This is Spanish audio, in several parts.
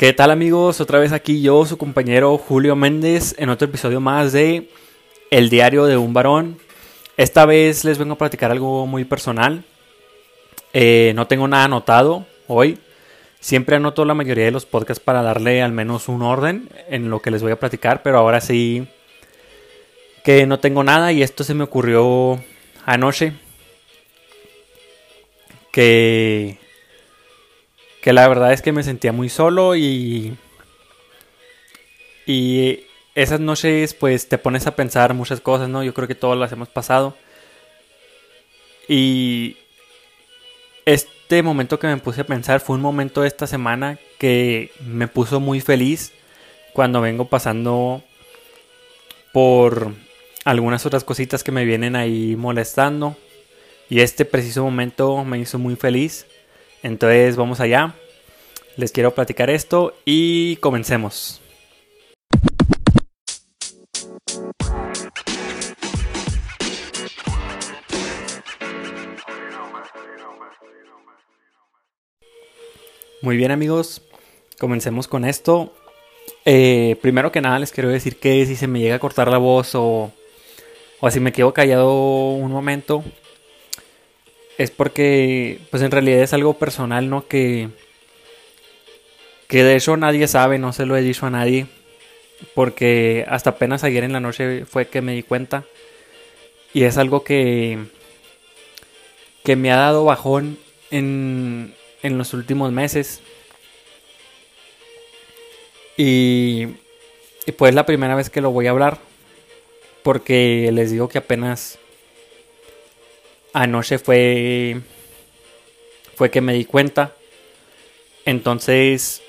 ¿Qué tal amigos? Otra vez aquí yo, su compañero Julio Méndez, en otro episodio más de El Diario de un Varón. Esta vez les vengo a platicar algo muy personal. Eh, no tengo nada anotado hoy. Siempre anoto la mayoría de los podcasts para darle al menos un orden en lo que les voy a platicar, pero ahora sí que no tengo nada y esto se me ocurrió anoche. Que que la verdad es que me sentía muy solo y y esas noches pues te pones a pensar muchas cosas, ¿no? Yo creo que todas las hemos pasado. Y este momento que me puse a pensar fue un momento de esta semana que me puso muy feliz cuando vengo pasando por algunas otras cositas que me vienen ahí molestando. Y este preciso momento me hizo muy feliz. Entonces vamos allá. Les quiero platicar esto y comencemos. Muy bien amigos, comencemos con esto. Eh, primero que nada les quiero decir que si se me llega a cortar la voz o, o si me quedo callado un momento, es porque pues en realidad es algo personal, ¿no? Que, que de eso nadie sabe, no se lo he dicho a nadie, porque hasta apenas ayer en la noche fue que me di cuenta y es algo que, que me ha dado bajón en, en los últimos meses. Y, y pues la primera vez que lo voy a hablar. Porque les digo que apenas anoche fue. Fue que me di cuenta. Entonces.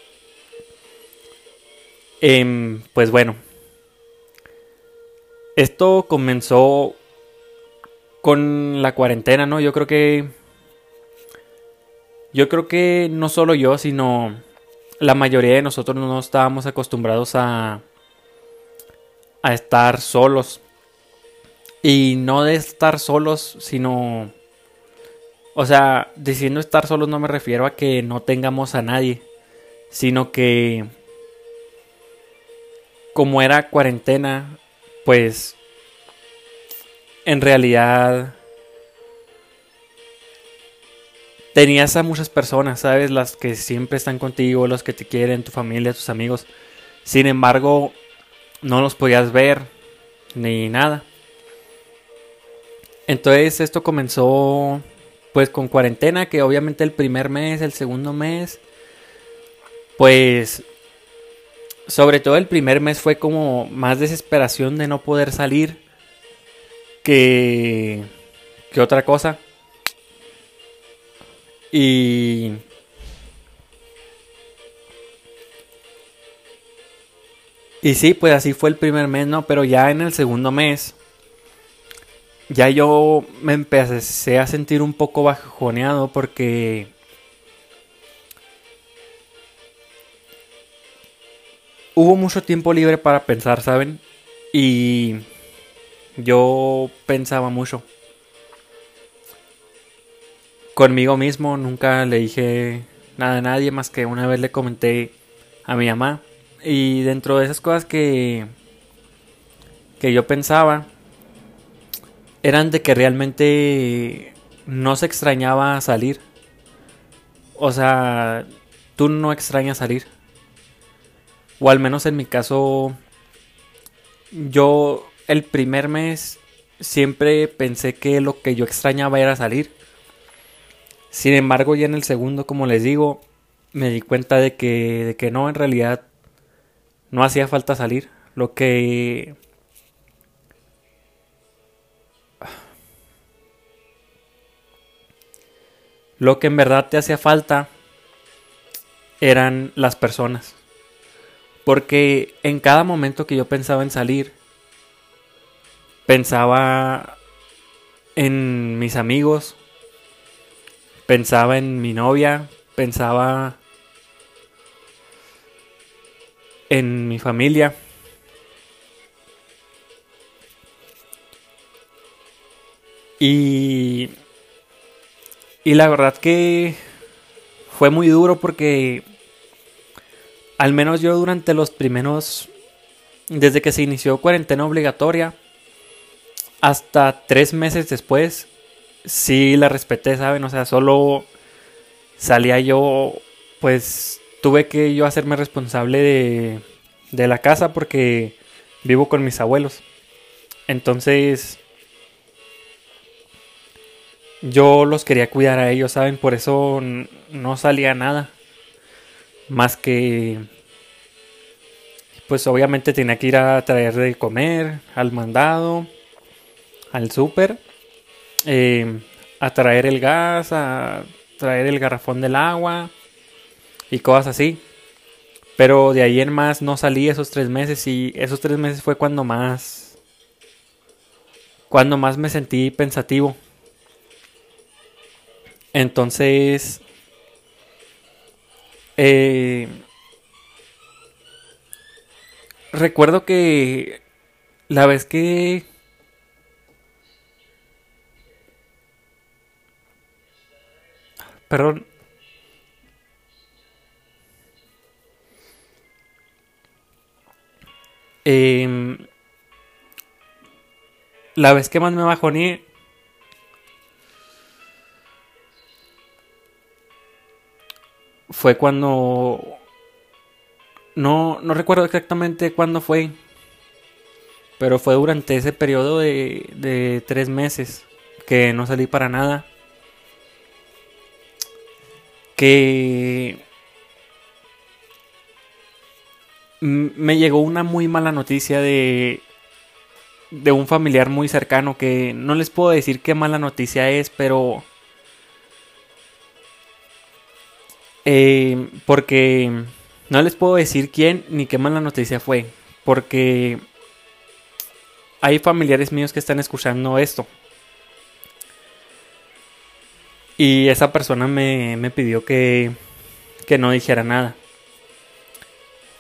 Em, pues bueno. Esto comenzó con la cuarentena, ¿no? Yo creo que yo creo que no solo yo, sino la mayoría de nosotros no estábamos acostumbrados a, a estar solos. Y no de estar solos, sino... O sea, diciendo estar solos no me refiero a que no tengamos a nadie, sino que como era cuarentena, pues en realidad tenías a muchas personas, ¿sabes? Las que siempre están contigo, los que te quieren, tu familia, tus amigos. Sin embargo, no los podías ver ni nada. Entonces esto comenzó pues con cuarentena, que obviamente el primer mes, el segundo mes, pues sobre todo el primer mes fue como más desesperación de no poder salir que, que otra cosa. Y... Y sí, pues así fue el primer mes, ¿no? Pero ya en el segundo mes, ya yo me empecé a sentir un poco bajoneado porque... Hubo mucho tiempo libre para pensar, ¿saben? Y yo pensaba mucho conmigo mismo, nunca le dije nada a nadie más que una vez le comenté a mi mamá. Y dentro de esas cosas que, que yo pensaba, eran de que realmente no se extrañaba salir. O sea, tú no extrañas salir. O al menos en mi caso, yo el primer mes siempre pensé que lo que yo extrañaba era salir. Sin embargo, ya en el segundo, como les digo, me di cuenta de que, de que no, en realidad no hacía falta salir. Lo que... Lo que en verdad te hacía falta eran las personas. Porque en cada momento que yo pensaba en salir, pensaba en mis amigos, pensaba en mi novia, pensaba en mi familia. Y, y la verdad que fue muy duro porque al menos yo durante los primeros, desde que se inició cuarentena obligatoria, hasta tres meses después, sí la respeté, ¿saben? O sea, solo salía yo, pues tuve que yo hacerme responsable de, de la casa porque vivo con mis abuelos. Entonces, yo los quería cuidar a ellos, ¿saben? Por eso no salía nada. Más que... Pues obviamente tenía que ir a traer de comer, al mandado, al súper, eh, a traer el gas, a traer el garrafón del agua y cosas así. Pero de ahí en más no salí esos tres meses y esos tres meses fue cuando más... Cuando más me sentí pensativo. Entonces, eh, recuerdo que la vez que... Perdón. Eh, la vez que más me bajoné fue cuando... No, no recuerdo exactamente cuándo fue, pero fue durante ese periodo de, de tres meses que no salí para nada. Que me llegó una muy mala noticia de de un familiar muy cercano que no les puedo decir qué mala noticia es, pero Eh, porque no les puedo decir quién ni qué mala noticia fue. Porque hay familiares míos que están escuchando esto. Y esa persona me, me pidió que, que no dijera nada.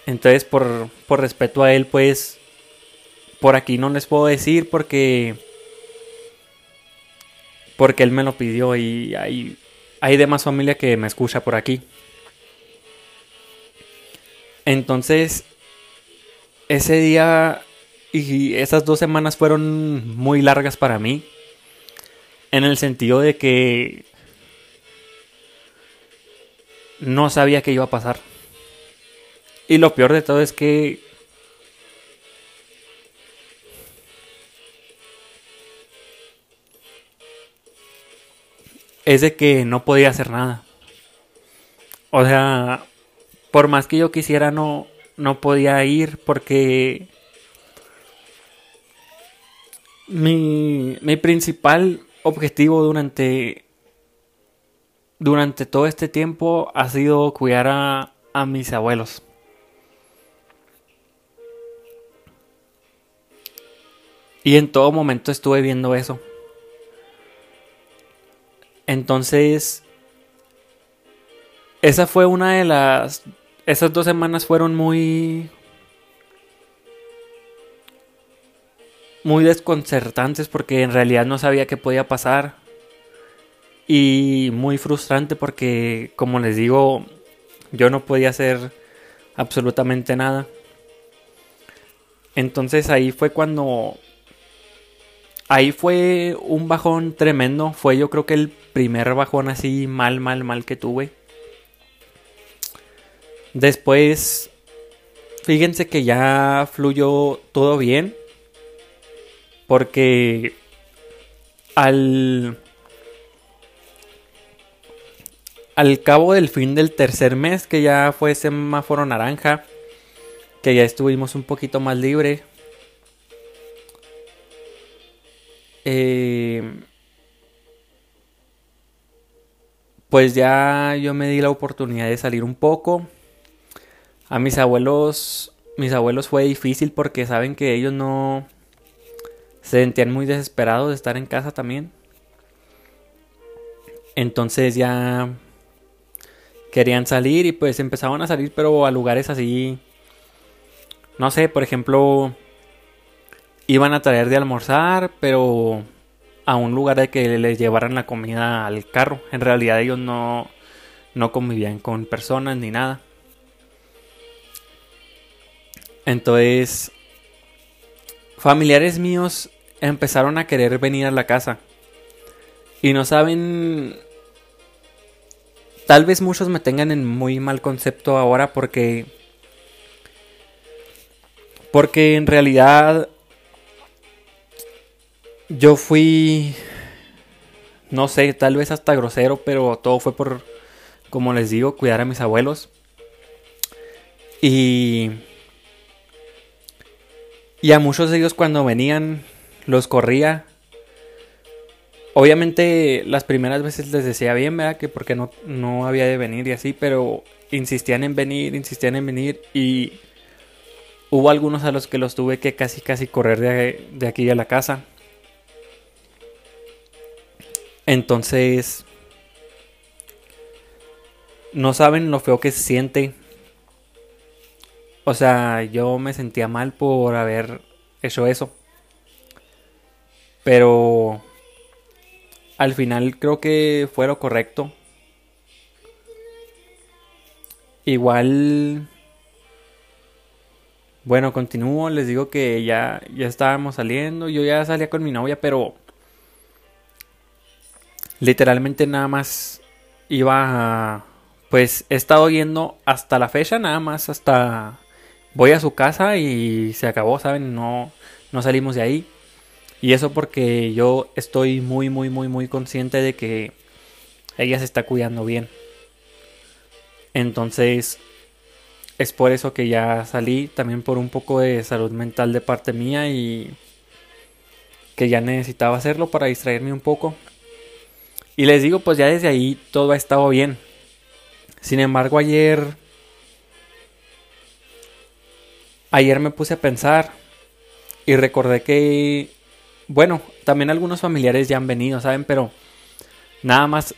Entonces, por, por respeto a él, pues, por aquí no les puedo decir porque... Porque él me lo pidió y hay hay demás familia que me escucha por aquí. Entonces, ese día y esas dos semanas fueron muy largas para mí. En el sentido de que no sabía qué iba a pasar. Y lo peor de todo es que es de que no podía hacer nada. O sea, por más que yo quisiera no no podía ir porque mi, mi principal objetivo durante durante todo este tiempo ha sido cuidar a, a mis abuelos. Y en todo momento estuve viendo eso. Entonces, esa fue una de las... Esas dos semanas fueron muy... Muy desconcertantes porque en realidad no sabía qué podía pasar. Y muy frustrante porque, como les digo, yo no podía hacer absolutamente nada. Entonces ahí fue cuando ahí fue un bajón tremendo. Fue yo creo que el primer bajón así mal, mal, mal que tuve. Después, fíjense que ya fluyó todo bien. Porque al... Al cabo del fin del tercer mes, que ya fue semáforo naranja, que ya estuvimos un poquito más libre, Eh, pues ya yo me di la oportunidad de salir un poco. A mis abuelos, mis abuelos fue difícil porque saben que ellos no se sentían muy desesperados de estar en casa también. Entonces ya querían salir y pues empezaban a salir pero a lugares así no sé, por ejemplo, iban a traer de almorzar, pero a un lugar de que les llevaran la comida al carro. En realidad ellos no, no convivían con personas ni nada. Entonces, familiares míos empezaron a querer venir a la casa. Y no saben... Tal vez muchos me tengan en muy mal concepto ahora porque... Porque en realidad yo fui, no sé, tal vez hasta grosero, pero todo fue por, como les digo, cuidar a mis abuelos. Y y a muchos de ellos cuando venían los corría. Obviamente las primeras veces les decía bien, ¿verdad? Que porque no, no había de venir y así, pero insistían en venir, insistían en venir y hubo algunos a los que los tuve que casi casi correr de, de aquí a la casa. Entonces, no saben lo feo que se siente o sea, yo me sentía mal por haber hecho eso. Pero al final creo que fue lo correcto. Igual bueno, continúo, les digo que ya ya estábamos saliendo, yo ya salía con mi novia, pero literalmente nada más iba pues he estado yendo hasta la fecha nada más hasta voy a su casa y se acabó, ¿saben? No, no salimos de ahí. Y eso porque yo estoy muy, muy, muy, muy consciente de que ella se está cuidando bien. Entonces, es por eso que ya salí, también por un poco de salud mental de parte mía y que ya necesitaba hacerlo para distraerme un poco. Y les digo, pues ya desde ahí todo ha estado bien. Sin embargo, ayer ayer me puse a pensar y recordé que, bueno, también algunos familiares ya han venido, ¿saben? Pero nada más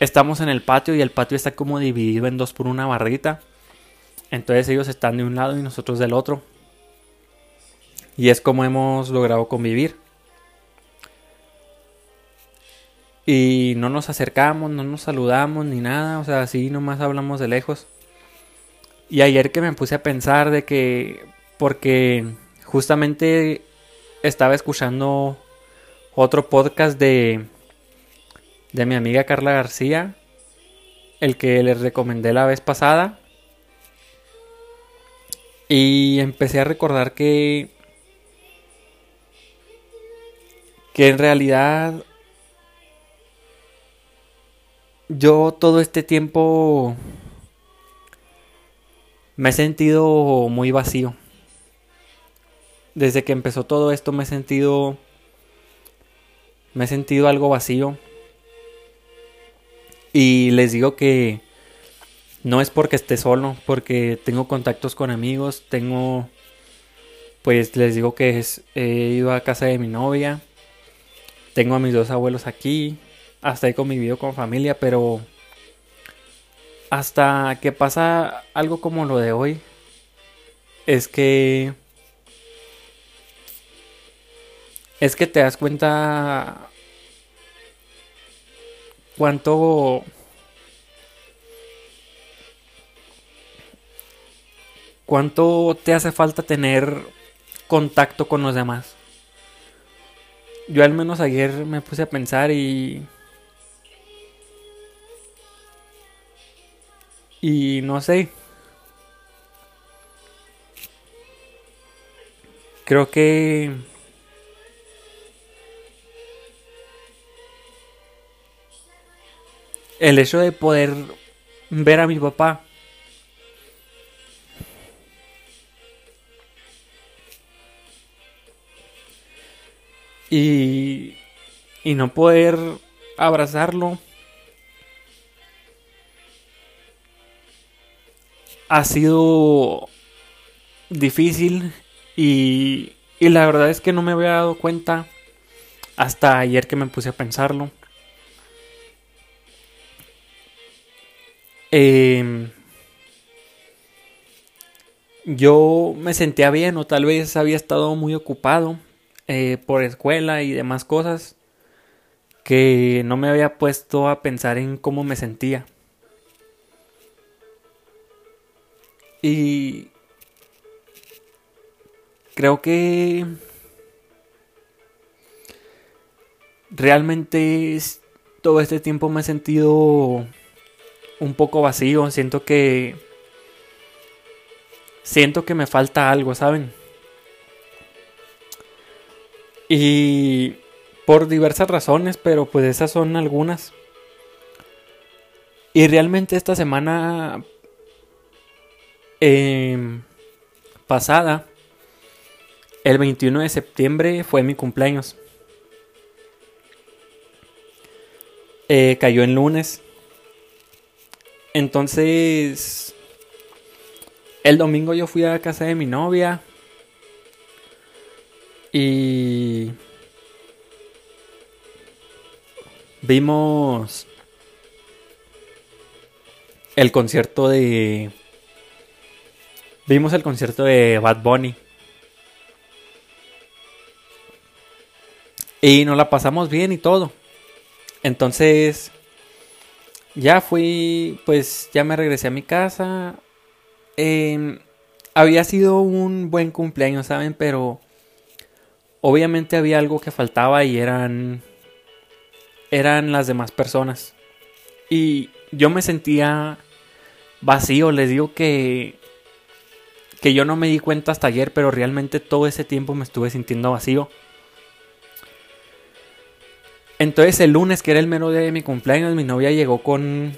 estamos en el patio y el patio está como dividido en dos por una barrita. Entonces ellos están de un lado y nosotros del otro. Y es como hemos logrado convivir. Y no nos acercamos, no nos saludamos ni nada. O sea, así nomás hablamos de lejos. Y ayer que me puse a pensar de que, porque justamente estaba escuchando otro podcast de, de mi amiga Carla García, el que les recomendé la vez pasada. Y empecé a recordar que, que en realidad yo todo este tiempo me he sentido muy vacío. Desde que empezó todo esto me he sentido me he sentido algo vacío. Y les digo que no es porque esté solo, porque tengo contactos con amigos, tengo pues les digo que he ido a casa de mi novia, tengo a mis dos abuelos aquí, hasta he convivido con familia, pero hasta que pasa algo como lo de hoy, es que es que te das cuenta cuánto cuánto te hace falta tener contacto con los demás. Yo al menos ayer me puse a pensar y Y no sé. Creo que... El hecho de poder ver a mi papá y, y no poder abrazarlo ha sido difícil y, y la verdad es que no me había dado cuenta hasta ayer que me puse a pensarlo. Em, yo me sentía bien o tal vez había estado muy ocupado eh, por escuela y demás cosas que no me había puesto a pensar en cómo me sentía. Y creo que realmente todo este tiempo me he sentido un poco vacío. Siento que siento que me falta algo, ¿saben? Y por diversas razones, pero pues esas son algunas. Y realmente esta semana em, pasada, el 21 de septiembre, fue mi cumpleaños. Eh, cayó en lunes. Entonces, el domingo yo fui a casa de mi novia. Y vimos el concierto de vimos el concierto de Bad Bunny. Y nos la pasamos bien y todo. Entonces, ya fui, pues ya me regresé a mi casa. Em, había sido un buen cumpleaños, ¿saben? Pero obviamente había algo que faltaba y eran eran las demás personas. Y yo me sentía vacío, les digo que que yo no me di cuenta hasta ayer, pero realmente todo ese tiempo me estuve sintiendo vacío. Entonces el lunes, que era el mero día de mi cumpleaños, mi novia llegó con,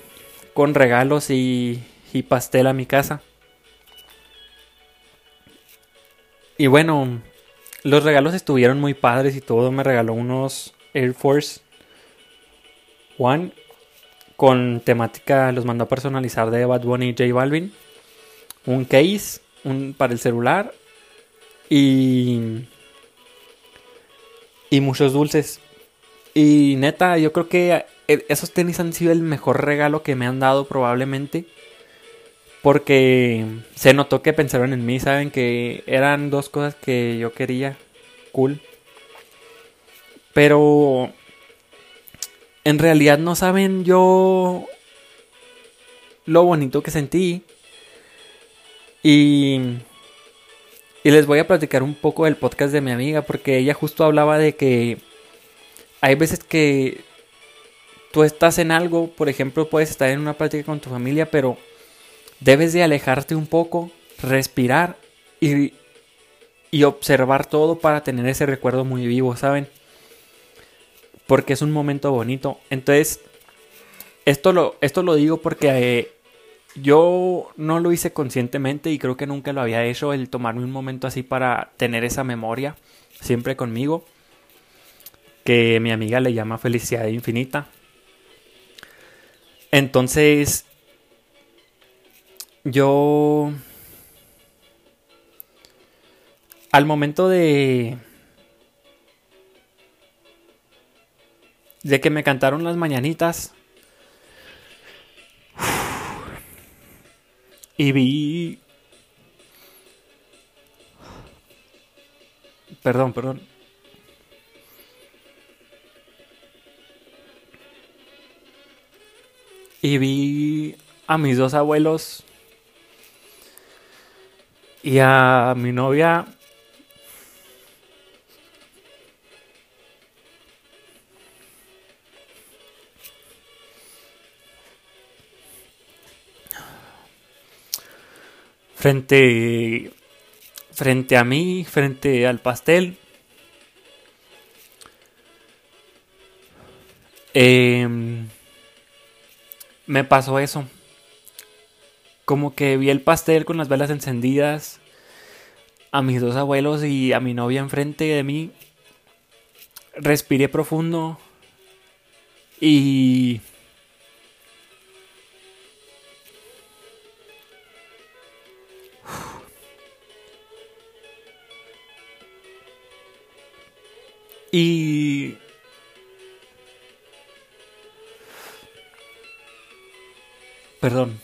con regalos y, pastel a mi casa. Y bueno, los regalos estuvieron muy padres y todo. Me regaló unos Air Force One con temática, los mandó a personalizar de Bad Bunny y J Balvin. Un case un, para el celular y, y muchos dulces. Y neta, yo creo que eh, esos tenis han sido el mejor regalo que me han dado probablemente. Porque se notó que pensaron en mí, saben que eran dos cosas que yo quería. Cool. Pero en realidad no saben yo lo bonito que sentí. Y, y les voy a platicar un poco del podcast de mi amiga porque ella justo hablaba de que hay veces que tú estás en algo, por ejemplo, puedes estar en una práctica con tu familia, pero debes de alejarte un poco, respirar y, y observar todo para tener ese recuerdo muy vivo, ¿saben? Porque es un momento bonito. Entonces, esto lo, esto lo digo porque eh, yo no lo hice conscientemente y creo que nunca lo había hecho el tomarme un momento así para tener esa memoria siempre conmigo que mi amiga le llama felicidad infinita. Entonces, yo al momento de de que me cantaron las mañanitas y vi perdón, perdón. y vi a mis dos abuelos y a mi novia frente frente a mí, frente al pastel. Eh, me pasó eso. Como que vi el pastel con las velas encendidas, a mis dos abuelos y a mi novia enfrente de mí. Respiré profundo y y Perdón.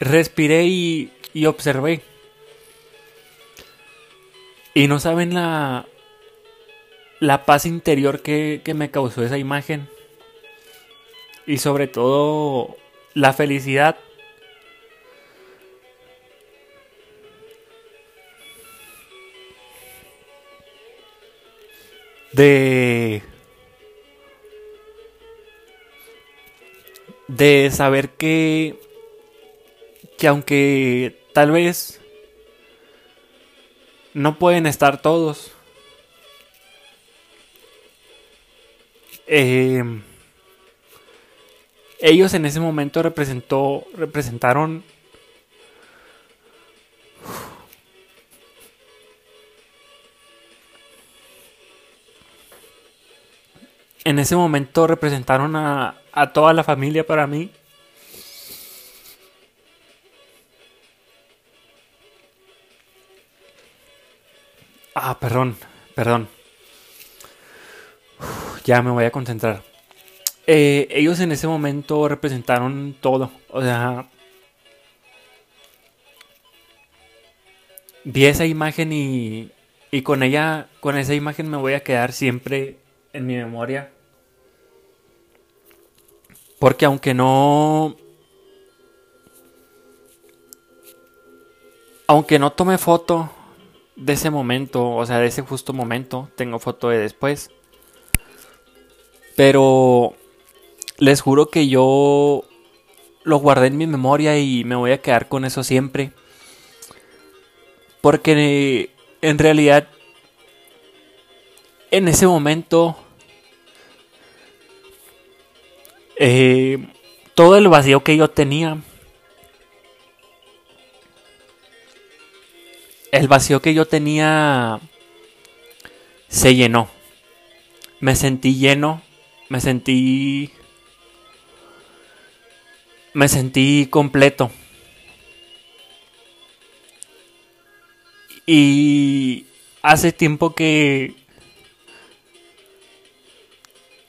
Respiré y, y observé. Y no saben la la paz interior que, que me causó esa imagen. Y sobre todo la felicidad. De de saber que, que aunque tal vez no pueden estar todos, eh, ellos en ese momento representó, representaron en ese momento representaron a, a toda la familia para mí. Ah, perdón, perdón. ya me voy a concentrar. Eh, ellos en ese momento representaron todo. O sea, vi esa imagen y, y con ella, con esa imagen me voy a quedar siempre en mi memoria. Porque aunque no... Aunque no tome foto de ese momento, o sea, de ese justo momento, tengo foto de después. Pero les juro que yo lo guardé en mi memoria y me voy a quedar con eso siempre. Porque en realidad, en ese momento Eh, todo el vacío que yo tenía, el vacío que yo tenía se llenó. Me sentí lleno, me sentí me sentí completo. Y hace tiempo que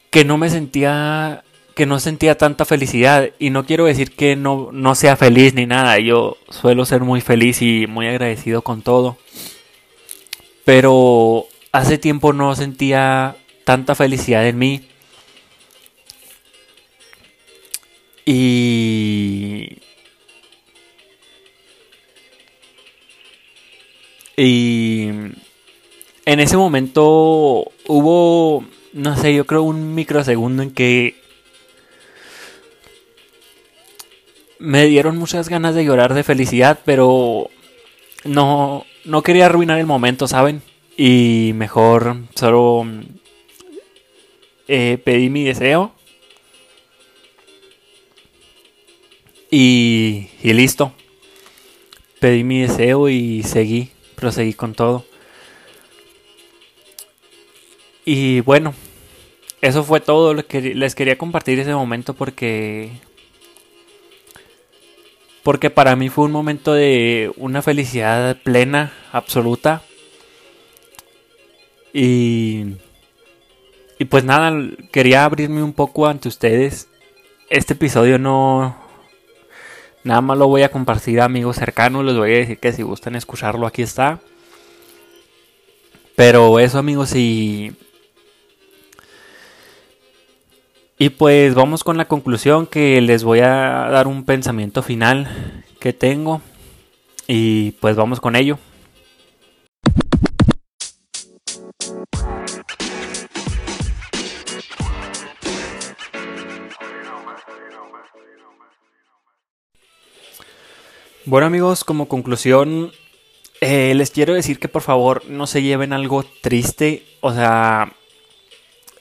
que no me sentía que no sentía tanta felicidad. Y no quiero decir que no, no sea feliz ni nada, yo suelo ser muy feliz y muy agradecido con todo, pero hace tiempo no sentía tanta felicidad en mí y y en ese momento hubo no sé yo creo un microsegundo en que me dieron muchas ganas de llorar de felicidad, pero no, no quería arruinar el momento, ¿saben? Y mejor solo eh, pedí mi deseo. Y, y listo. Pedí mi deseo y seguí, proseguí con todo. Y bueno, eso fue todo lo que les quería compartir ese momento porque porque para mí fue un momento de una felicidad plena, absoluta. Y, y pues nada, quería abrirme un poco ante ustedes. Este episodio no... Nada más lo voy a compartir a amigos cercanos, les voy a decir que si gustan escucharlo aquí está. Pero eso amigos, y Y pues vamos con la conclusión que les voy a dar un pensamiento final que tengo. Y pues vamos con ello. Bueno amigos, como conclusión, eh, les quiero decir que por favor no se lleven algo triste. O sea,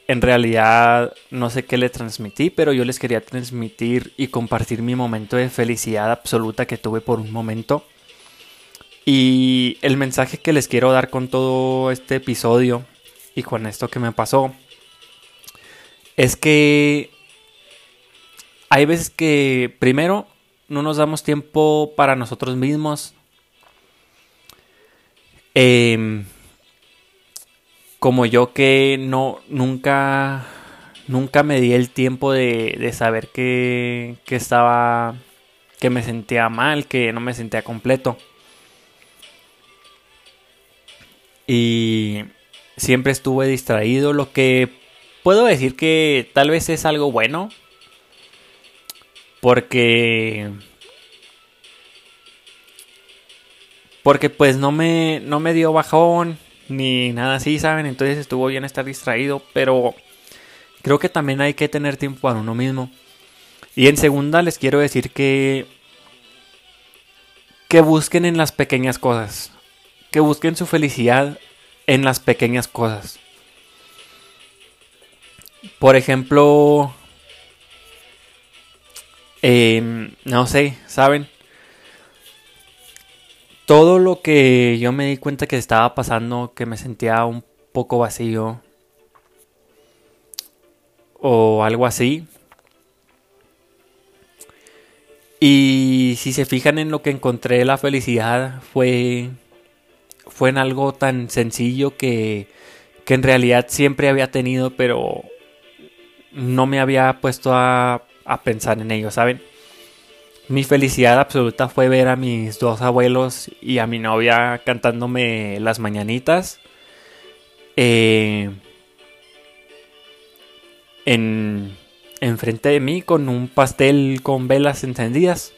en realidad no sé qué le transmití, pero yo les quería transmitir y compartir mi momento de felicidad absoluta que tuve por un momento. Y el mensaje que les quiero dar con todo este episodio y con esto que me pasó es que hay veces que primero no nos damos tiempo para nosotros mismos. Eh, como yo que no nunca nunca me di el tiempo de, de saber que, que estaba que me sentía mal, que no me sentía completo. Y siempre estuve distraído, lo que puedo decir que tal vez es algo bueno, porque porque pues no me no me dio bajón ni nada así, ¿saben? Entonces estuvo bien estar distraído, pero creo que también hay que tener tiempo para uno mismo. Y en segunda les quiero decir que que busquen en las pequeñas cosas, que busquen su felicidad en las pequeñas cosas. Por ejemplo, em, no sé, ¿saben? Todo lo que yo me di cuenta que estaba pasando, que me sentía un poco vacío o algo así, y si se fijan en lo que encontré la felicidad fue fue en algo tan sencillo que que en realidad siempre había tenido, pero no me había puesto a, a pensar en ello, ¿saben? Mi felicidad absoluta fue ver a mis dos abuelos y a mi novia cantándome las mañanitas. Eh, en, enfrente de mí con un pastel con velas encendidas.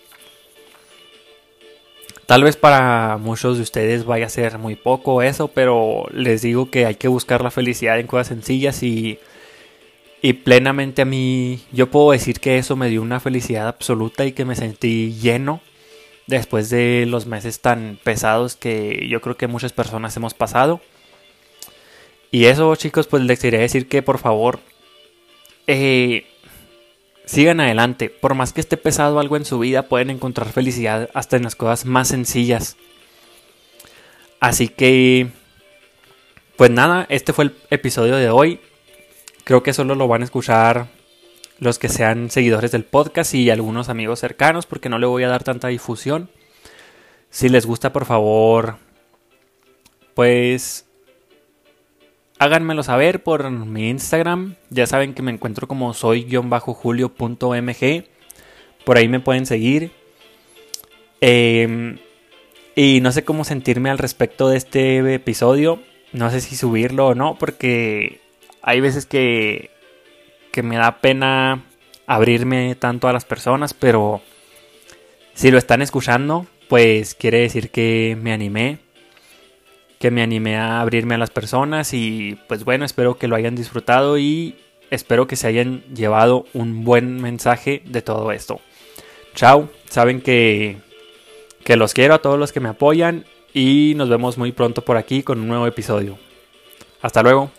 Tal vez para muchos de ustedes vaya a ser muy poco eso, pero les digo que hay que buscar la felicidad en cosas sencillas y, y plenamente a mí yo puedo decir que eso me dio una felicidad absoluta y que me sentí lleno después de los meses tan pesados que yo creo que muchas personas hemos pasado. Y eso chicos pues les quería decir que por favor eh, Sigan adelante, por más que esté pesado algo en su vida, pueden encontrar felicidad hasta en las cosas más sencillas. Así que, pues nada, este fue el episodio de hoy. Creo que solo lo van a escuchar los que sean seguidores del podcast y algunos amigos cercanos, porque no le voy a dar tanta difusión. Si les gusta, por favor, pues háganmelo saber por mi Instagram. Ya saben que me encuentro como soy-julio.mg. Por ahí me pueden seguir. Em, y no sé cómo sentirme al respecto de este episodio. No sé si subirlo o no, porque hay veces que, que me da pena abrirme tanto a las personas, pero si lo están escuchando, pues quiere decir que me animé que me animé a abrirme a las personas y pues bueno, espero que lo hayan disfrutado y espero que se hayan llevado un buen mensaje de todo esto. Chao, saben que, que los quiero a todos los que me apoyan y nos vemos muy pronto por aquí con un nuevo episodio. Hasta luego.